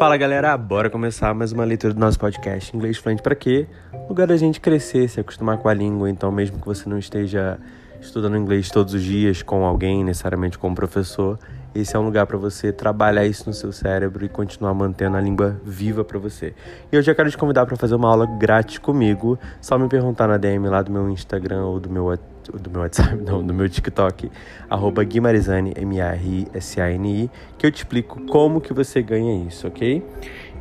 Fala galera, bora começar mais uma leitura do nosso podcast Inglês Fluente para quê? Lugar da gente crescer, se acostumar com a língua, então mesmo que você não esteja estudando inglês todos os dias com alguém, necessariamente com um professor, esse é um lugar para você trabalhar isso no seu cérebro e continuar mantendo a língua viva para você. E eu já quero te convidar para fazer uma aula grátis comigo. Só me perguntar na DM lá do meu Instagram ou do meu do meu WhatsApp, não, do meu TikTok, arroba Guimarizani, M-A-R-I-S-A-N-I, que eu te explico como que você ganha isso, ok?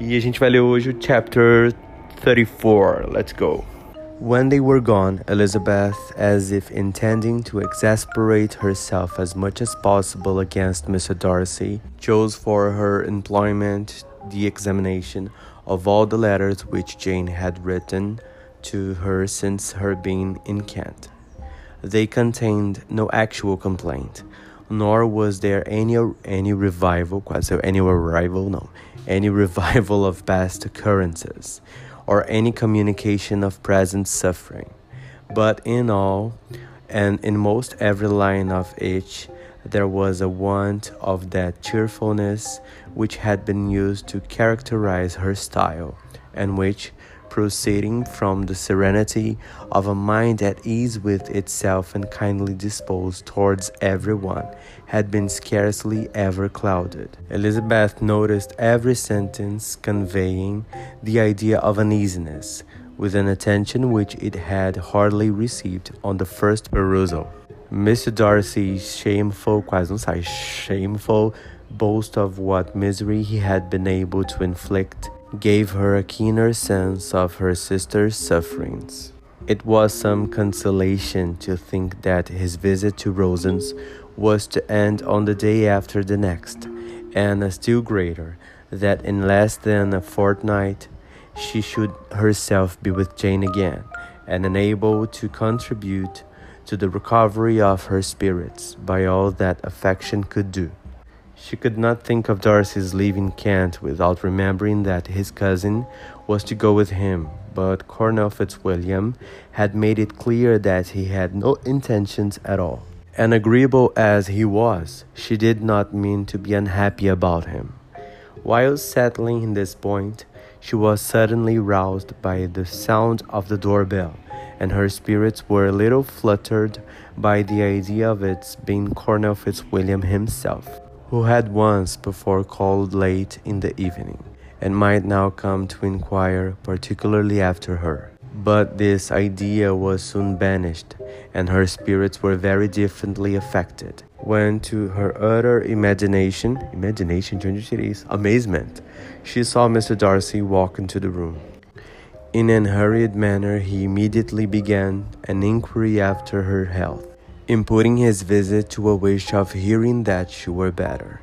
E a gente vai ler hoje o chapter 34. Let's go. When they were gone, Elizabeth, as if intending to exasperate herself as much as possible against Mr. Darcy, chose for her employment the examination of all the letters which Jane had written to her since her being in Kent. They contained no actual complaint, nor was there any any revival, quase any revival, no, any revival of past occurrences or any communication of present suffering. But in all, and in most every line of each, there was a want of that cheerfulness which had been used to characterize her style, and which, proceeding from the serenity of a mind at ease with itself and kindly disposed towards everyone, had been scarcely ever clouded. Elizabeth noticed every sentence conveying the idea of uneasiness, with an attention which it had hardly received on the first perusal. Mr. Darcy's shameful, sai, shameful boast of what misery he had been able to inflict gave her a keener sense of her sister's sufferings. It was some consolation to think that his visit to Rosings was to end on the day after the next, and a still greater, that in less than a fortnight she should herself be with Jane again, and enabled to contribute to the recovery of her spirits by all that affection could do. She could not think of Darcy's leaving Kent without remembering that his cousin was to go with him, but Colonel Fitzwilliam had made it clear that he had no intentions at all. And agreeable as he was, she did not mean to be unhappy about him. While settling in this point, she was suddenly roused by the sound of the doorbell, and her spirits were a little fluttered by the idea of its being Colonel Fitzwilliam himself who had once before called late in the evening, and might now come to inquire particularly after her. But this idea was soon banished, and her spirits were very differently affected. When, to her utter imagination, imagination, amazement, she saw Mr. Darcy walk into the room. In an hurried manner, he immediately began an inquiry after her health imputing his visit to a wish of hearing that she were better.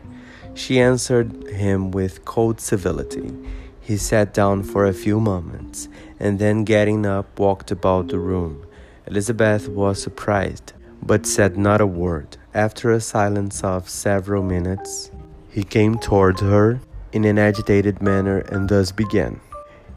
She answered him with cold civility. He sat down for a few moments, and then getting up, walked about the room. Elizabeth was surprised, but said not a word. After a silence of several minutes, he came toward her in an agitated manner and thus began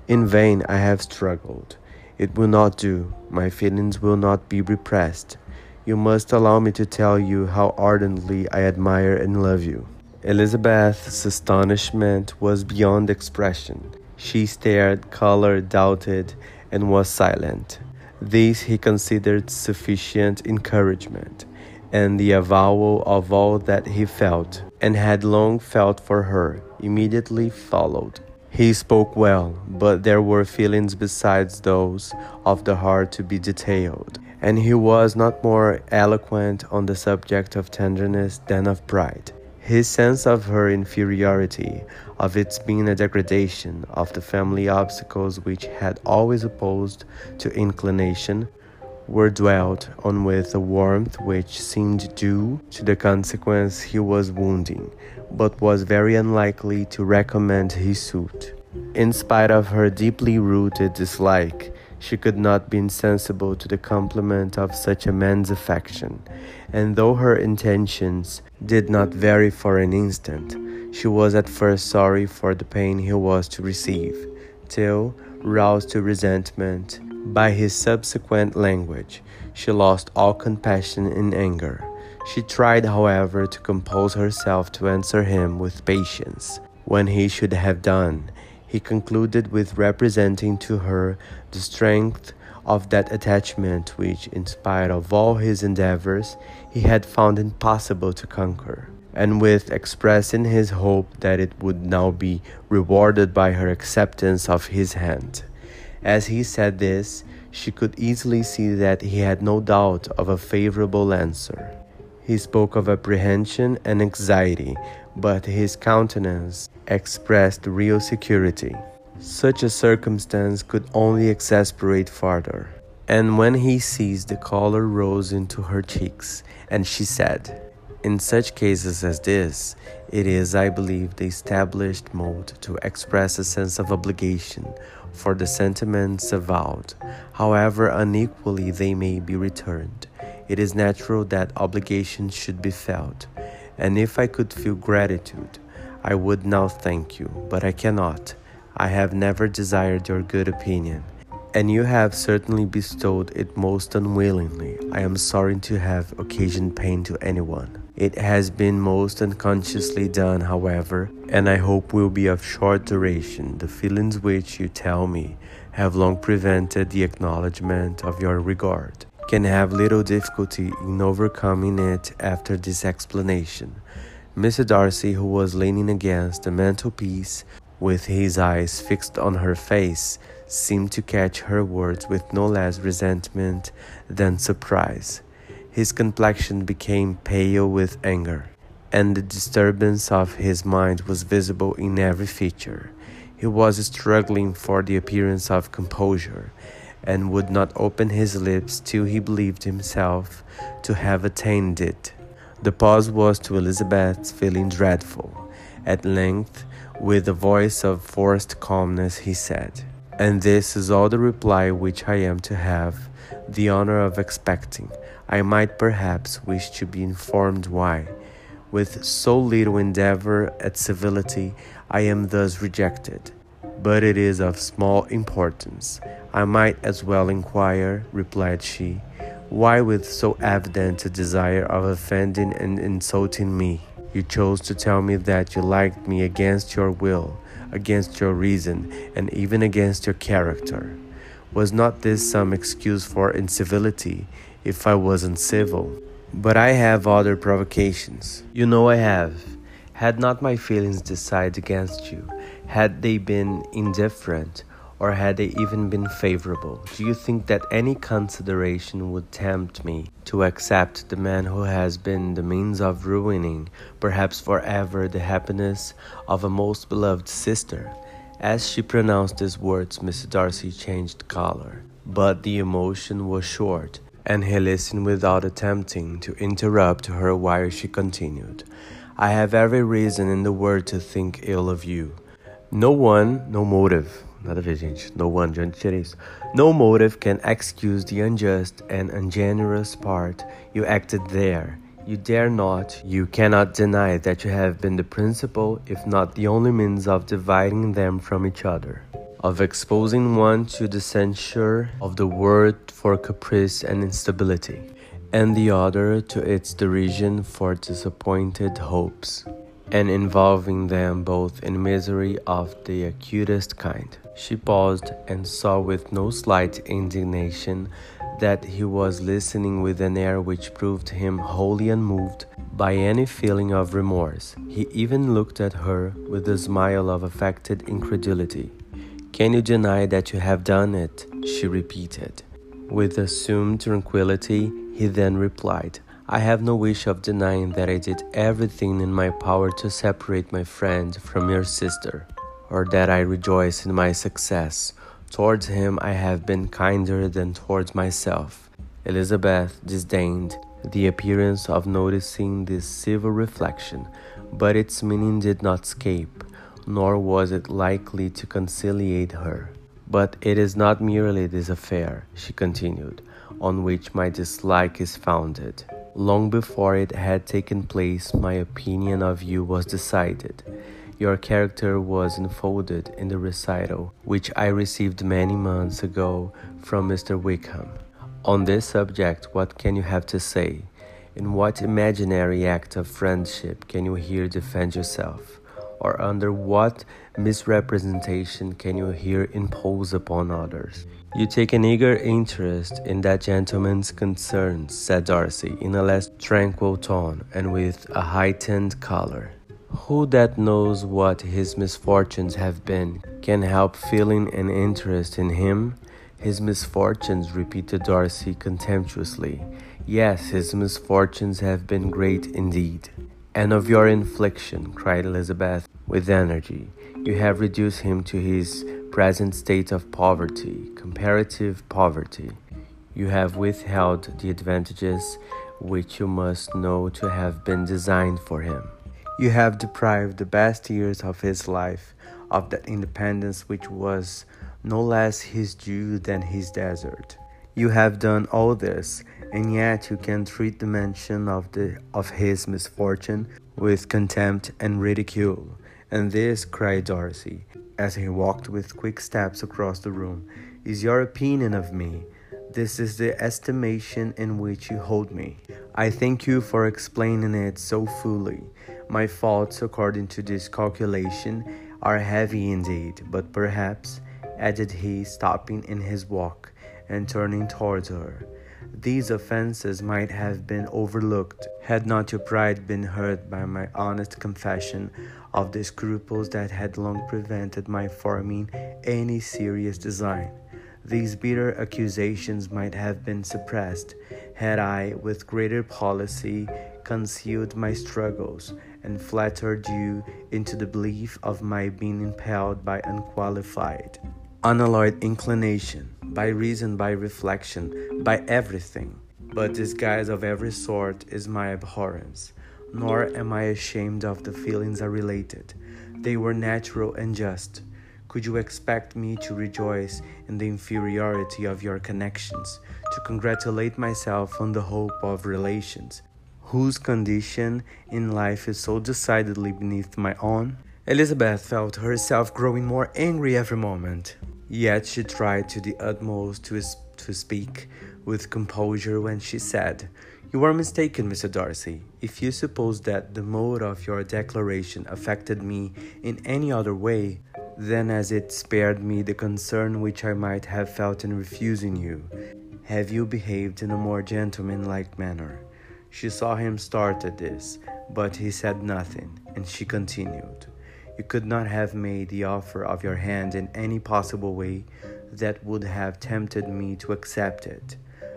In vain I have struggled. It will not do. My feelings will not be repressed. You must allow me to tell you how ardently I admire and love you. Elizabeth's astonishment was beyond expression. She stared, colored, doubted, and was silent. This he considered sufficient encouragement, and the avowal of all that he felt and had long felt for her immediately followed. He spoke well, but there were feelings besides those of the heart to be detailed and he was not more eloquent on the subject of tenderness than of pride. His sense of her inferiority, of its being a degradation, of the family obstacles which had always opposed to inclination, were dwelt on with a warmth which seemed due to the consequence he was wounding, but was very unlikely to recommend his suit. In spite of her deeply rooted dislike, she could not be insensible to the compliment of such a man's affection, and though her intentions did not vary for an instant, she was at first sorry for the pain he was to receive, till, roused to resentment by his subsequent language, she lost all compassion in anger. She tried, however, to compose herself to answer him with patience, when he should have done. He concluded with representing to her the strength of that attachment which, in spite of all his endeavors, he had found impossible to conquer, and with expressing his hope that it would now be rewarded by her acceptance of his hand. As he said this, she could easily see that he had no doubt of a favorable answer. He spoke of apprehension and anxiety, but his countenance expressed real security. Such a circumstance could only exasperate further. And when he ceased, the color rose into her cheeks, and she said, In such cases as this, it is, I believe, the established mode to express a sense of obligation for the sentiments avowed, however unequally they may be returned. It is natural that obligation should be felt, and if I could feel gratitude, I would now thank you, but I cannot. I have never desired your good opinion, and you have certainly bestowed it most unwillingly. I am sorry to have occasioned pain to anyone. It has been most unconsciously done, however, and I hope will be of short duration. The feelings which you tell me have long prevented the acknowledgement of your regard. Can have little difficulty in overcoming it after this explanation. Mr. Darcy, who was leaning against the mantelpiece, with his eyes fixed on her face, seemed to catch her words with no less resentment than surprise. His complexion became pale with anger, and the disturbance of his mind was visible in every feature. He was struggling for the appearance of composure, and would not open his lips till he believed himself to have attained it. The pause was to Elizabeth's feeling dreadful. At length, with a voice of forced calmness, he said, And this is all the reply which I am to have the honor of expecting. I might perhaps wish to be informed why, with so little endeavor at civility, I am thus rejected. But it is of small importance. I might as well inquire, replied she, why, with so evident a desire of offending and insulting me, you chose to tell me that you liked me against your will, against your reason, and even against your character. Was not this some excuse for incivility if I was uncivil? But I have other provocations. You know I have. Had not my feelings decided against you, had they been indifferent, or had they even been favorable, do you think that any consideration would tempt me to accept the man who has been the means of ruining, perhaps forever, the happiness of a most beloved sister? As she pronounced these words, Mr. Darcy changed color, but the emotion was short, and he listened without attempting to interrupt her while she continued. I have every reason in the world to think ill of you. No one, no motive, Nada a ver, gente. No one, de onde tirei isso? No motive can excuse the unjust and ungenerous part you acted there. You dare not, you cannot deny that you have been the principal, if not the only means of dividing them from each other, of exposing one to the censure of the world for caprice and instability, and the other to its derision for disappointed hopes, and involving them both in misery of the acutest kind. She paused and saw with no slight indignation that he was listening with an air which proved him wholly unmoved by any feeling of remorse. He even looked at her with a smile of affected incredulity. Can you deny that you have done it? she repeated. With assumed tranquillity, he then replied, I have no wish of denying that I did everything in my power to separate my friend from your sister or that I rejoice in my success. Towards him I have been kinder than towards myself. Elizabeth disdained the appearance of noticing this civil reflection, but its meaning did not escape, nor was it likely to conciliate her. But it is not merely this affair, she continued, on which my dislike is founded. Long before it had taken place, my opinion of you was decided. Your character was unfolded in the recital which I received many months ago from Mr. Wickham. On this subject, what can you have to say? In what imaginary act of friendship can you here defend yourself? Or under what misrepresentation can you here impose upon others? You take an eager interest in that gentleman's concerns, said Darcy, in a less tranquil tone and with a heightened color. Who that knows what his misfortunes have been can help feeling an interest in him? His misfortunes, repeated Darcy contemptuously. Yes, his misfortunes have been great indeed. And of your infliction, cried Elizabeth with energy, you have reduced him to his present state of poverty, comparative poverty. You have withheld the advantages which you must know to have been designed for him. You have deprived the best years of his life of that independence which was no less his due than his desert. You have done all this, and yet you can treat the mention of the of his misfortune with contempt and ridicule. And this, cried Darcy, as he walked with quick steps across the room, is your opinion of me. This is the estimation in which you hold me. I thank you for explaining it so fully. My faults, according to this calculation, are heavy indeed, but perhaps, added he, stopping in his walk, and turning towards her. These offenses might have been overlooked had not your pride been hurt by my honest confession of the scruples that had long prevented my forming any serious design. These bitter accusations might have been suppressed had I, with greater policy, concealed my struggles and flattered you into the belief of my being impelled by unqualified, unalloyed inclination by reason, by reflection, by everything. But disguise of every sort is my abhorrence, nor am I ashamed of the feelings I related. They were natural and just. Could you expect me to rejoice in the inferiority of your connections, to congratulate myself on the hope of relations, whose condition in life is so decidedly beneath my own? Elizabeth felt herself growing more angry every moment. Yet she tried to the utmost to, to speak with composure when she said, You are mistaken, Mr. Darcy, if you suppose that the mode of your declaration affected me in any other way than as it spared me the concern which I might have felt in refusing you. Have you behaved in a more gentlemanlike manner? She saw him start at this, but he said nothing, and she continued. You could not have made the offer of your hand in any possible way that would have tempted me to accept it.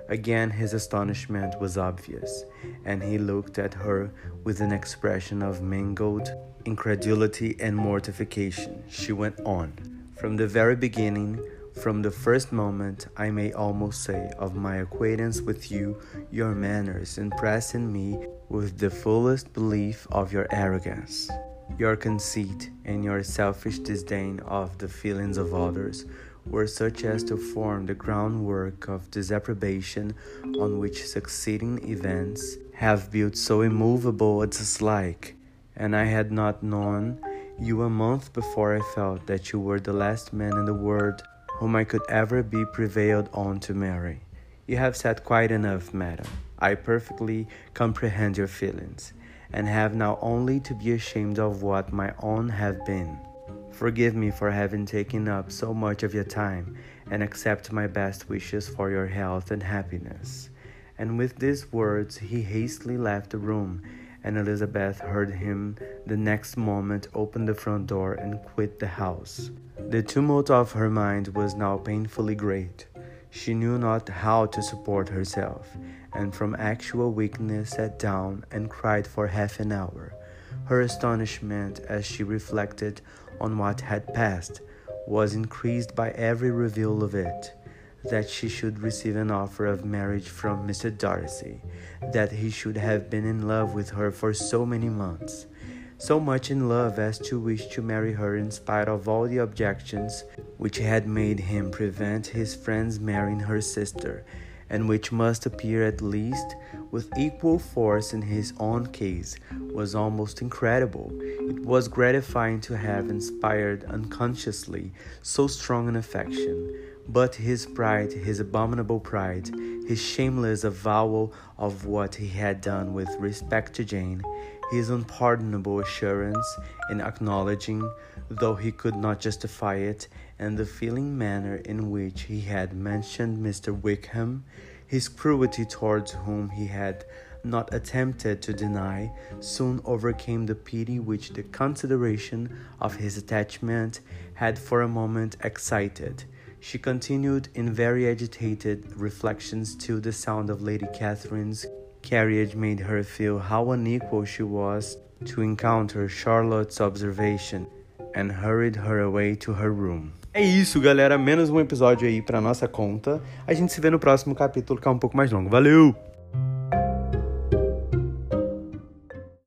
Again, his astonishment was obvious, and he looked at her with an expression of mingled incredulity and mortification. She went on. From the very beginning, from the first moment, I may almost say, of my acquaintance with you, your manners impressed in me with the fullest belief of your arrogance. Your conceit and your selfish disdain of the feelings of others were such as to form the groundwork of disapprobation on which succeeding events have built so immovable a dislike, and I had not known you a month before I felt that you were the last man in the world whom I could ever be prevailed on to marry. You have said quite enough, madam. I perfectly comprehend your feelings and have now only to be ashamed of what my own have been. Forgive me for having taken up so much of your time, and accept my best wishes for your health and happiness. And with these words, he hastily left the room, and Elizabeth heard him the next moment open the front door and quit the house. The tumult of her mind was now painfully great. She knew not how to support herself, and from actual weakness sat down and cried for half an hour. Her astonishment as she reflected on what had passed was increased by every reveal of it that she should receive an offer of marriage from Mr. Darcy, that he should have been in love with her for so many months, so much in love as to wish to marry her in spite of all the objections which had made him prevent his friends marrying her sister, and which must appear at least with equal force in his own case, was almost incredible. It was gratifying to have inspired unconsciously so strong an affection. But his pride, his abominable pride, his shameless avowal of what he had done with respect to Jane, his unpardonable assurance in acknowledging, though he could not justify it, and the feeling manner in which he had mentioned Mr. Wickham, his cruelty towards whom he had not attempted to deny, soon overcame the pity which the consideration of his attachment had for a moment excited. She continued in very agitated reflections till the sound of Lady Catherine's carriage made her feel how unequal she was to encounter Charlotte's observation and hurried her away to her room. É isso, galera. Menos um episódio aí pra nossa conta. A gente se vê no próximo capítulo, que é um pouco mais longo. Valeu!